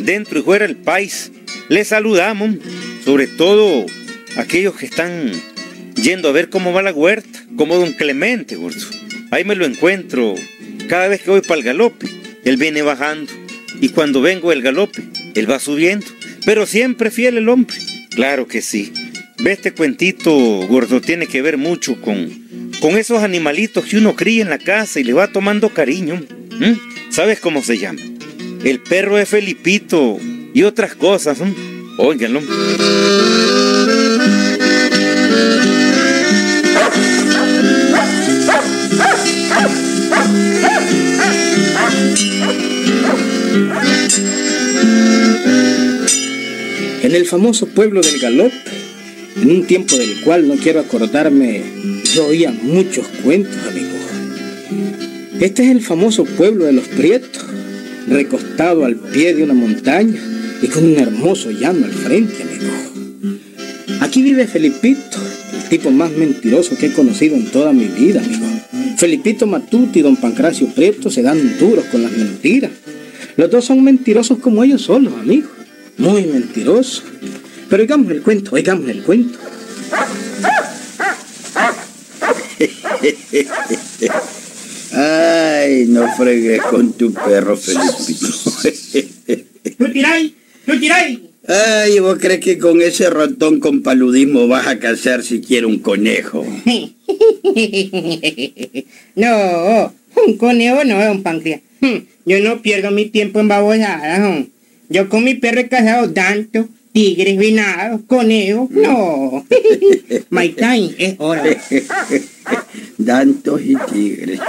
dentro y fuera del país, les saludamos, sobre todo aquellos que están yendo a ver cómo va la huerta, como don Clemente, gordo. Ahí me lo encuentro cada vez que voy para el galope. Él viene bajando y cuando vengo del galope, él va subiendo. Pero siempre fiel el hombre. Claro que sí. Ve este cuentito, gordo, tiene que ver mucho con, con esos animalitos que uno cría en la casa y le va tomando cariño. ¿Sabes cómo se llama? El perro de Felipito y otras cosas. ¿no? Óiganlo. En el famoso pueblo del Galop, en un tiempo del cual no quiero acordarme, yo oía muchos cuentos, amigo. Este es el famoso pueblo de los Prietos, recostado al pie de una montaña y con un hermoso llano al frente, amigo. Aquí vive Felipito, el tipo más mentiroso que he conocido en toda mi vida, amigo. Felipito Matuti y don Pancracio Prieto se dan duros con las mentiras. Los dos son mentirosos como ellos solos, amigo. Muy mentirosos. Pero oigamos el cuento, oigamos el cuento. Ay, no fregues con tu perro, Felipito. ¡Tú tiráis! ¡Tú tiráis! Ay, ¿vos crees que con ese ratón con paludismo vas a cazar siquiera un conejo? no, un conejo no es un páncreas. Yo no pierdo mi tiempo en babosadas. Yo con mi perro he cazado tanto, tigres, venados, conejos. No. My time es hora. Dantos y tigres.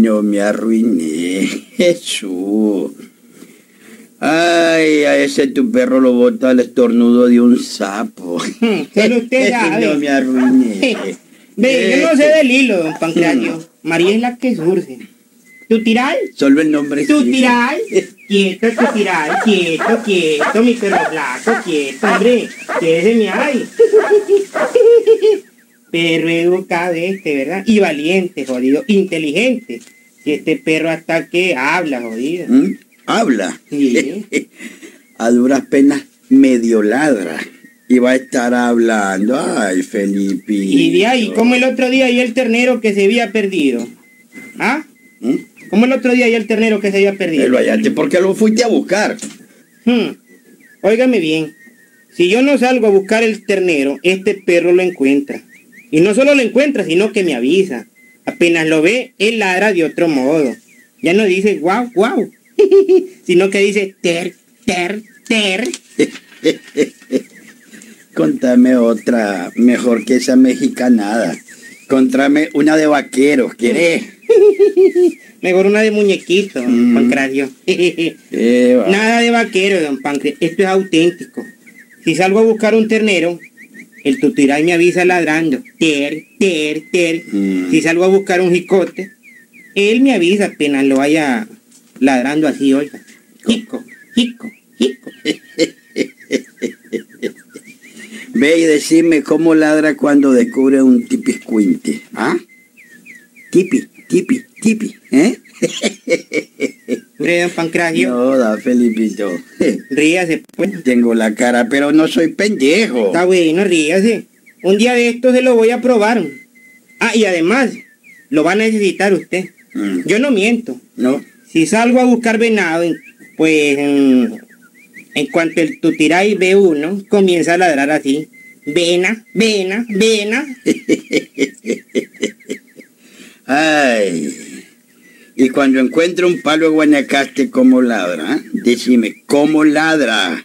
No me arruiné, Jesús. Ay, a ese tu perro lo bota el estornudo de un sapo. Pero usted sabe. No me arruiné. Ve, yo no sé del hilo, don Pancracio. María es la que surge. ¿Tú tiras? Solo el nombre ¿Tú sí. tiras? Quieto, tú tiras. Quieto, quieto, mi perro blanco, quieto, hombre. Quédese mi ay. Perro educado este, ¿verdad? Y valiente, jodido. Inteligente. Y este perro hasta que habla, jodido. ¿Mm? Habla. Sí. a duras penas medio ladra. Y va a estar hablando. Ay, Felipe. Y de ahí, como el otro día y el ternero que se había perdido. ¿Ah? ¿Mm? Como el otro día y el ternero que se había perdido. Lo hallaste porque lo fuiste a buscar. Hmm. Óigame bien, si yo no salgo a buscar el ternero, este perro lo encuentra. Y no solo lo encuentra, sino que me avisa. Apenas lo ve, él ladra de otro modo. Ya no dice guau, guau, sino que dice ter, ter, ter. Contame otra mejor que esa mexicanada. Contame una de vaqueros, ¿querés? Mejor una de muñequito, don Mm. Pancracio. Nada de vaquero, don Pancracio. Esto es auténtico. Si salgo a buscar un ternero, el tutiray me avisa ladrando. Ter, ter, ter. Mm. Si salgo a buscar un jicote, él me avisa apenas lo vaya ladrando así, oiga. Jico, jico, jico. Ve y decime cómo ladra cuando descubre un tipiscuinte. ¿Ah? Tipi, tipi, tipi, ¿eh? Don Pancracio, No, da Felipito. ríase, pues. Tengo la cara, pero no soy pendejo. Está bueno, ríase. Un día de estos se lo voy a probar. Ah, y además, lo va a necesitar usted. Mm, Yo no miento. No, Si salgo a buscar venado, pues en, en cuanto el tutiray ve uno, comienza a ladrar así. Vena, vena, vena. Ay. Y cuando encuentre un palo de guanacaste, ¿cómo ladra? ah? Decime, ¿cómo ladra?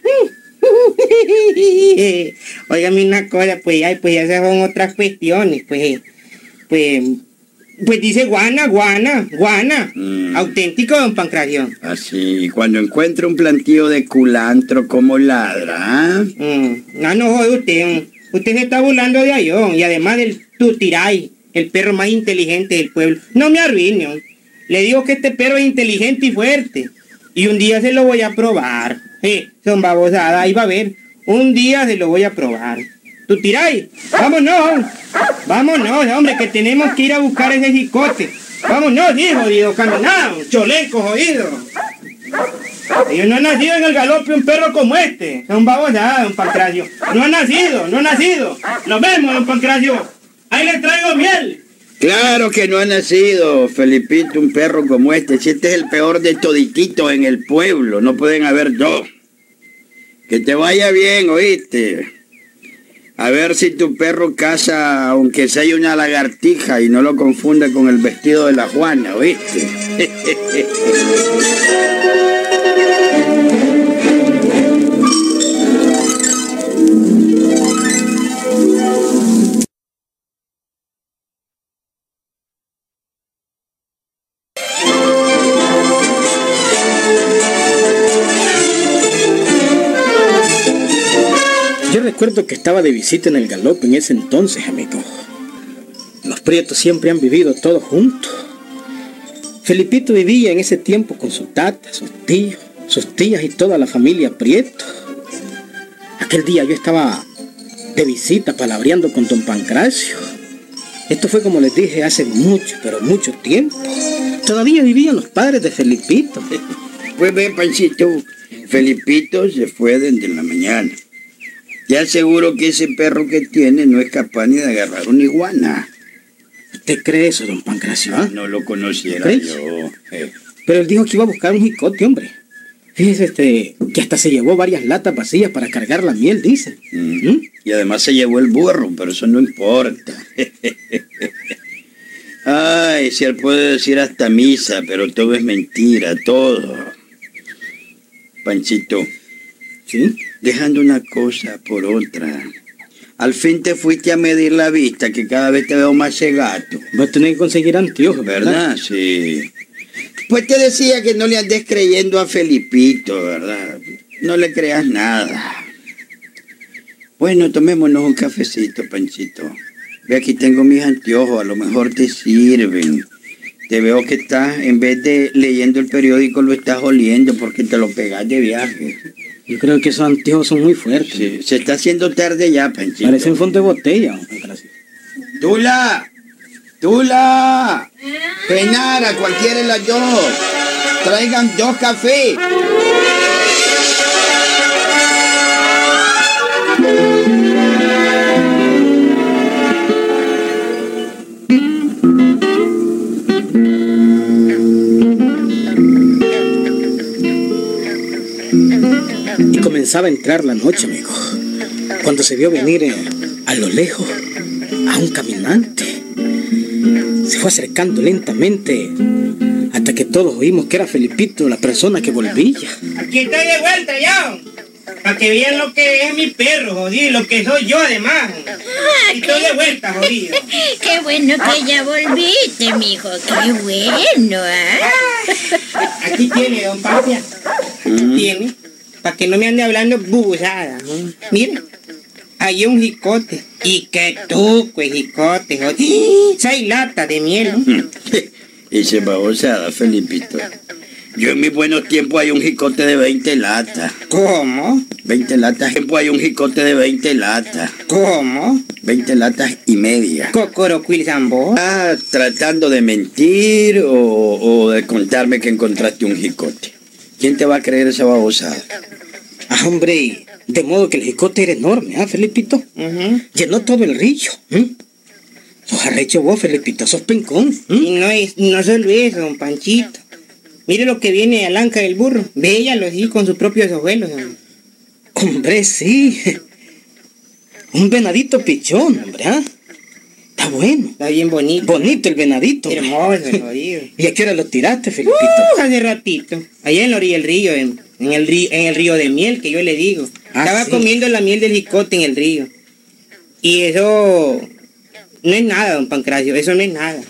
Óigame una cosa, pues ya, pues esas son otras cuestiones, pues, pues, pues dice guana, guana, guana. Mm. Auténtico, don Pancracio. Así, cuando encuentre un plantío de culantro, ¿cómo ladra? ah? Mm, no, no jode usted. mm. Usted se está burlando de Ayón y además del Tutiray, el perro más inteligente del pueblo. No me arruine. Le digo que este perro es inteligente y fuerte. Y un día se lo voy a probar. Eh, son babosadas, ahí va a ver. Un día se lo voy a probar. ¿Tú tiráis? Vámonos. Vámonos, hombre, que tenemos que ir a buscar ese jicote. Vámonos, hijo, jodido, caminado, cholenco, jodido. Ellos no han nacido en el galope un perro como este. Son babosadas, don Pancracio. No ha nacido, no ha nacido. Nos vemos, don Pancracio. Ahí les traigo miel. Claro que no ha nacido, Felipito, un perro como este. Si este es el peor de todititos en el pueblo, no pueden haber dos. Que te vaya bien, oíste. A ver si tu perro caza, aunque sea una lagartija, y no lo confunda con el vestido de la Juana, oíste. recuerdo que estaba de visita en el galope en ese entonces, amigo. Los prietos siempre han vivido todos juntos. Felipito vivía en ese tiempo con su tata, sus tíos, sus tías y toda la familia Prieto. Aquel día yo estaba de visita palabreando con don Pancracio. Esto fue como les dije hace mucho, pero mucho tiempo. Todavía vivían los padres de Felipito. Pues ve, Panchito, Felipito se fue desde la mañana. Ya seguro que ese perro que tiene no es capaz ni de agarrar una iguana. ¿Usted cree eso, don Pancracio? ah? No lo conociera ¿Crees? yo. eh. Pero él dijo que iba a buscar un jicote, hombre. Fíjese este, que hasta se llevó varias latas vacías para cargar la miel, dice. Mm. ¿Mm? Y además se llevó el burro, pero eso no importa. Ay, si él puede decir hasta misa, pero todo es mentira, todo. Panchito, ¿Sí? Dejando una cosa por otra. Al fin te fuiste a medir la vista, que cada vez te veo más cegato. Va a tener que conseguir anteojos, ¿verdad? ¿Verdad? Sí. Pues te decía que no le andes creyendo a Felipito, ¿verdad? No le creas nada. Bueno, tomémonos un cafecito, Panchito. Ve, aquí tengo mis anteojos, a lo mejor te sirven. Te veo que estás, en vez de leyendo el periódico, lo estás oliendo porque te lo pegas de viaje. Yo creo que esos anteojos son muy fuertes. Sí, se está haciendo tarde ya, Panchito. Parecen fondo de botella. ¡Tula! ¡Tula! Genara, cualquiera de las dos. Traigan dos cafés. Comenzaba a entrar la noche, amigo. Cuando se vio venir eh, a lo lejos a un caminante. Se fue acercando lentamente hasta que todos oímos que era Felipito la persona que volvía. Aquí estoy de vuelta ya. Para que vean lo que es mi perro, jodido, y lo que soy yo además. Aquí estoy de vuelta, jodido. Qué bueno que ya volviste, mijo. Qué bueno, ¿ah? Aquí tiene, don Papia. Aquí tiene. Para que no me ande hablando bubusada. ¿no? Mire. Hay un jicote. Y que tú, pues jicote. Seis latas de miel, ¿no? Y se babosada, Felipito. Yo en mis buenos tiempos hay un jicote de 20 latas. ¿Cómo? 20 latas, tiempo hay un jicote de 20 latas. ¿Cómo? 20 latas y media. Cocoroquil Zambo. Ah, tratando de mentir o, o de contarme que encontraste un jicote. ¿Quién te va a creer esa babosada? Ah, hombre, de modo que el jicote era enorme, ¿ah, Felipito? Llenó todo el río. ¿eh? Sos arrecho vos, Felipito, sos pencón. ¿eh? Y no es, no solo eso, don Panchito. Mire lo que viene al anca del burro. Véalo así con sus propios ojuelos. don. Hombre, sí. Un venadito pichón, hombre, ¿ah? Está bueno. Está bien bonito. Bonito el venadito. hombre. Hermoso, jodido. ¿Y a qué hora lo tiraste, Felipito? Uh, hace ratito. Allá en la orilla del río, en, en el río, en el río de miel que yo le digo. Ah, Estaba sí. comiendo la miel del jicote en el río. Y eso no es nada, don Pancracio, eso no es nada.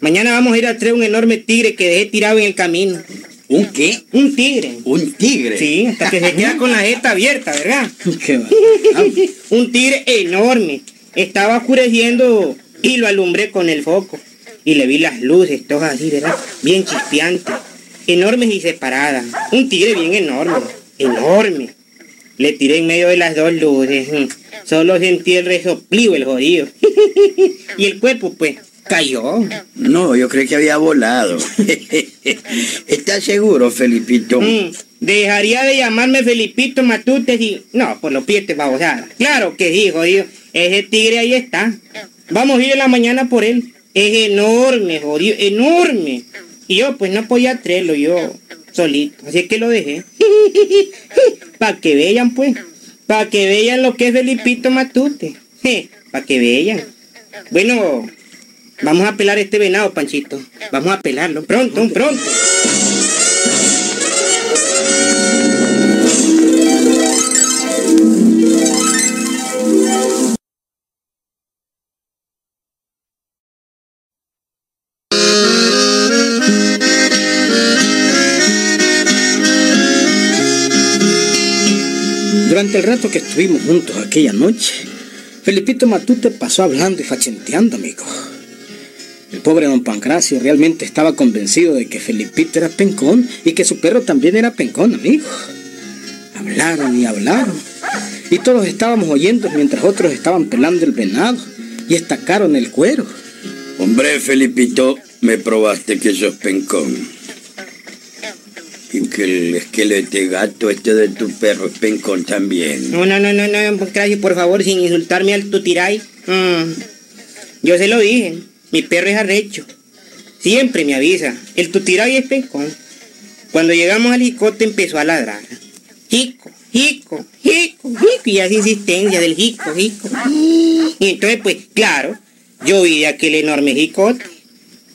Mañana vamos a ir a traer un enorme tigre que dejé tirado en el camino. ¿Un qué? Un tigre. ¿Un tigre? Sí, hasta que se queda con la jeta abierta, ¿verdad? Qué un tigre enorme. Estaba oscureciendo y lo alumbré con el foco. Y le vi las luces, todas así, ¿verdad? Bien chispeantes. Enormes y separadas. Un tigre bien enorme. Enorme. Le tiré en medio de las dos luces. Solo sentí el resoplivo, el jodido. y el cuerpo, pues, cayó. No, yo creo que había volado. ¿Estás seguro, Felipito? Mm, Dejaría de llamarme Felipito Matute y... No, por los pies babosada. Claro que sí, jodido. Ese tigre ahí está. Vamos a ir en la mañana por él. Es enorme, jodido, enorme. Y yo, pues no podía traerlo yo solito. Así que lo dejé. Para que vean, pues. Para que vean lo que es Felipito Matute. Para que vean. Bueno, vamos a pelar este venado, Panchito. Vamos a pelarlo. Pronto, pronto. Durante el rato que estuvimos juntos aquella noche, Felipito Matute pasó hablando y fachenteando, amigo. El pobre don Pancracio realmente estaba convencido de que Felipito era pencón y que su perro también era pencón, amigo. Hablaron y hablaron. Y todos estábamos oyendo mientras otros estaban pelando el venado y estacaron el cuero. Hombre, Felipito, me probaste que sos pencón. Que el esqueleto gato este de tu perro es pencón también. No, no, no, no, no, Pancracio, por favor, sin insultarme al tutiray. Mm. Yo se lo dije, mi perro es arrecho. Siempre me avisa, el tutiray es pencón. Cuando llegamos al jicote empezó a ladrar. Jico, jico, jico, jico, y hace insistencia del jico, jico. Y entonces, pues, claro, yo vi aquel enorme jicote.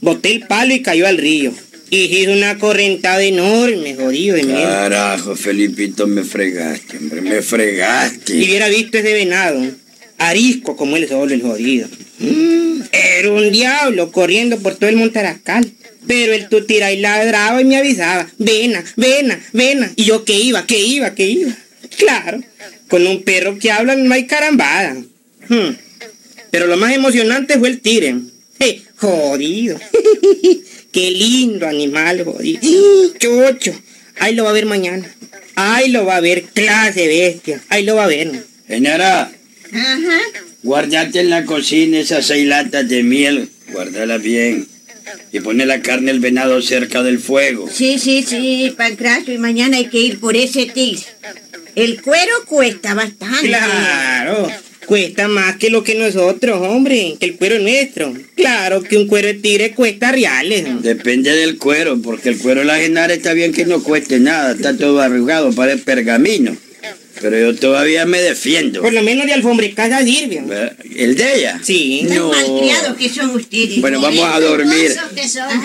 Boté el palo y cayó al río. Y hizo una correntada enorme, jodido. Carajo, Felipito, me fregaste, hombre, me fregaste. Y hubiera visto ese venado, arisco como el sol, el jodido. Mm, era un diablo corriendo por todo el Montarascal. Pero el tutiray ladraba y me avisaba, vena, vena, vena. Y yo que iba, que iba, que iba. Claro, con un perro que habla no hay carambada. Hmm. Pero lo más emocionante fue el tigre. Eh, jodido. Qué lindo animal, jodido. Chocho. Ahí lo va a ver mañana. Ahí lo va a ver, clase bestia. Ahí lo va a ver. Señora, Ajá. guardate en la cocina esas seis latas de miel. Guárdala bien. Y pone la carne del venado cerca del fuego. Sí, sí, sí, Pancracio, y mañana hay que ir por ese tigre. El cuero cuesta bastante. Claro. Cuesta más que lo que nosotros, hombre. Que el cuero nuestro. Claro que un cuero de tigre cuesta reales. Depende del cuero, porque el cuero de la genara está bien que no cueste nada, está todo arrugado, parece pergamino. Pero yo todavía me defiendo. Por lo menos de alfombra casa sirve. ¿El de ella? Sí. Tan No. malcriados que son ustedes. Bueno, vamos a dormir.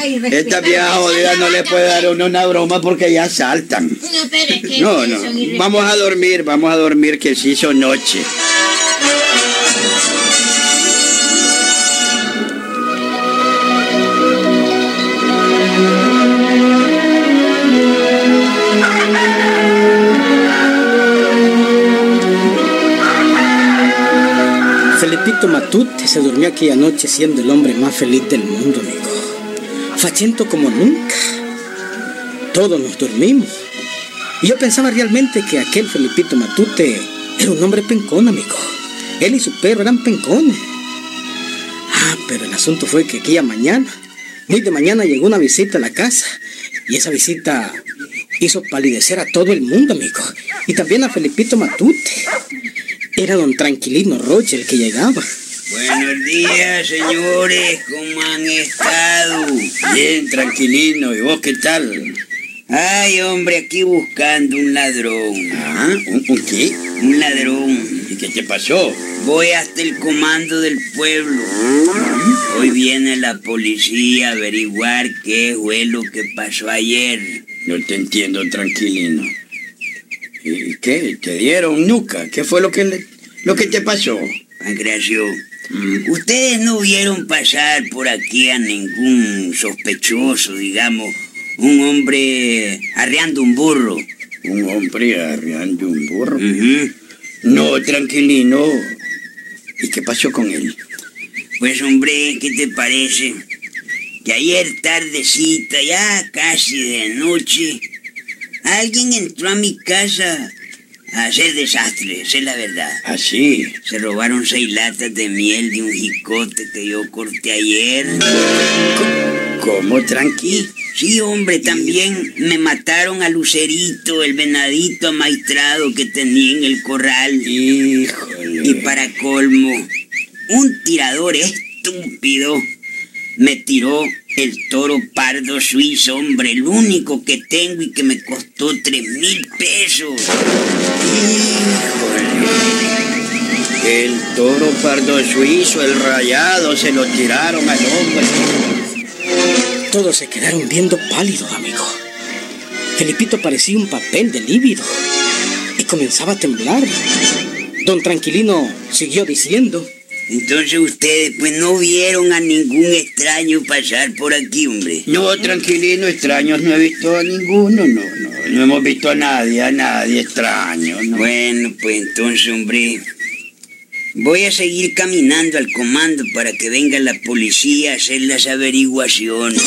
Ay, Esta vieja jodida no le puede dar uno una broma porque ya saltan. No, pero es que No. Vamos a dormir, vamos a dormir que se hizo noche. Felipito Matute se durmió aquella noche siendo el hombre más feliz del mundo, amigo. Fachento como nunca. Todos nos dormimos. Y yo pensaba realmente que aquel Felipito Matute era un hombre pencón, amigo. Él y su perro eran pencones. Ah, pero el asunto fue que aquella mañana, muy de mañana, llegó una visita a la casa. Y esa visita hizo palidecer a todo el mundo, amigo. Y también a Felipito Matute. Era don Tranquilino Roche el que llegaba. Buenos días, señores, ¿cómo han estado? Bien, tranquilino, ¿y vos qué tal? Ay, hombre, aquí buscando un ladrón. ¿Ah? ¿Un, un qué? Un ladrón. ¿Y qué te pasó? Voy hasta el comando del pueblo. Hoy viene la policía a averiguar qué fue lo que pasó ayer. No te entiendo, tranquilino. ¿Y qué? ¿Te dieron nuca? ¿Qué fue lo que, le- lo que te pasó? Pancracio, ustedes no vieron pasar por aquí a ningún sospechoso, digamos, un hombre arreando un burro. Un hombre arriando un burro. Ujú. No, tranquilino. ¿Y qué pasó con él? Pues hombre, ¿qué te parece? Que ayer tardecita, ya casi de noche, alguien entró a mi casa a hacer desastres, esa es la verdad. Así. Se robaron seis latas de miel de un jicote que yo corté ayer. ¿Cómo, tranqui? Sí, hombre, también me mataron a Lucerito, el venadito amaestrado que tenía en el corral. Híjole. Y para colmo, un tirador estúpido me tiró el toro pardo suizo, hombre, el único que tengo y que me costó tres mil pesos. El toro pardo suizo, el rayado, se lo tiraron al hombre. Todos se quedaron viendo pálidos, amigo. Felipito parecía un papel de lívido y comenzaba a temblar. Don Tranquilino siguió diciendo. Entonces ustedes pues no vieron a ningún extraño pasar por aquí, hombre. No, tranquilino, extraños no he visto a ninguno, no, no. No hemos visto a nadie, a nadie extraño, no. Bueno, pues entonces, hombre, voy a seguir caminando al comando para que venga la policía a hacer las averiguaciones.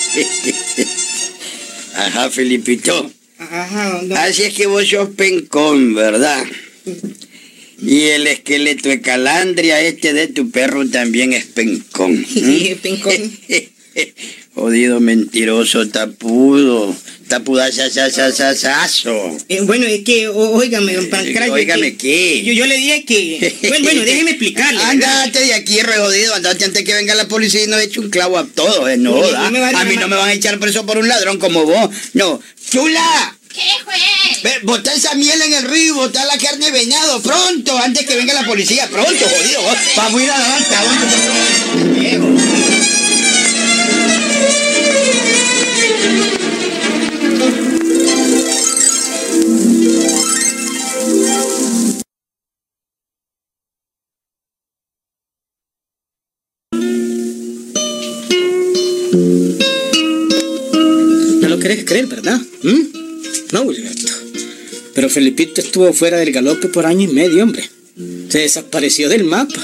Ajá, Felipito. Ajá, don- Así es que vos sos pencón, ¿verdad? Y el esqueleto de calandria este de tu perro también es pencón. Sí, pencón. Jodido mentiroso, tapudo. Tapudazazazazazo. Eh, bueno, es que, óigame, don Pancracio. Óigame, ¿qué? Yo, yo le dije que... Bueno, bueno, déjeme explicarle. Andate de aquí, re jodido. Andate antes que venga la policía y nos eche un clavo a todos. eh, No, me va a a mí no me van a echar preso por un ladrón como vos. No. ¡Chula! ¿Qué juez? Ve, botá esa miel en el río, botá la carne de venado, pronto, antes que venga la policía, pronto, jodido, vamos a ir adelante, adelante. Viejo. No lo querés creer, ¿verdad? ¿Mm? No, Wilberto. Pero Felipito estuvo fuera del galope por año y medio, hombre. Se desapareció del mapa.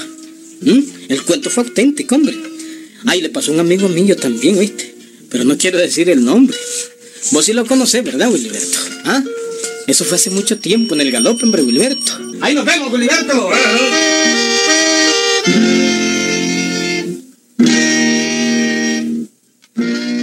¿Mm? El cuento fue auténtico, hombre. Ay, le pasó a un amigo mío también, ¿oíste? Pero no quiero decir el nombre. Vos sí lo conocés, ¿verdad, Wilberto? ¿Ah? Eso fue hace mucho tiempo en el galope, hombre, Wilberto. Ahí nos vemos, Wilberto.